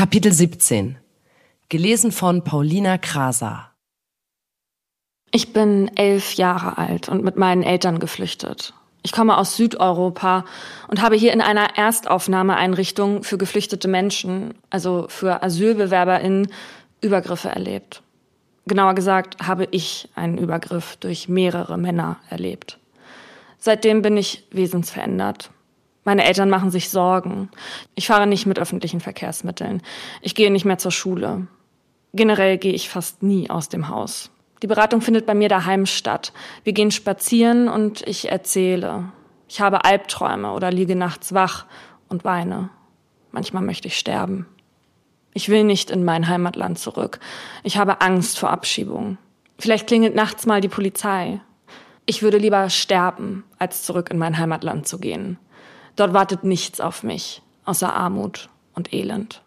Kapitel 17 Gelesen von Paulina Kraser Ich bin elf Jahre alt und mit meinen Eltern geflüchtet. Ich komme aus Südeuropa und habe hier in einer Erstaufnahmeeinrichtung für geflüchtete Menschen, also für AsylbewerberInnen, Übergriffe erlebt. Genauer gesagt habe ich einen Übergriff durch mehrere Männer erlebt. Seitdem bin ich wesensverändert. Meine Eltern machen sich Sorgen. Ich fahre nicht mit öffentlichen Verkehrsmitteln. Ich gehe nicht mehr zur Schule. Generell gehe ich fast nie aus dem Haus. Die Beratung findet bei mir daheim statt. Wir gehen spazieren und ich erzähle. Ich habe Albträume oder liege nachts wach und weine. Manchmal möchte ich sterben. Ich will nicht in mein Heimatland zurück. Ich habe Angst vor Abschiebung. Vielleicht klingelt nachts mal die Polizei. Ich würde lieber sterben, als zurück in mein Heimatland zu gehen. Dort wartet nichts auf mich, außer Armut und Elend.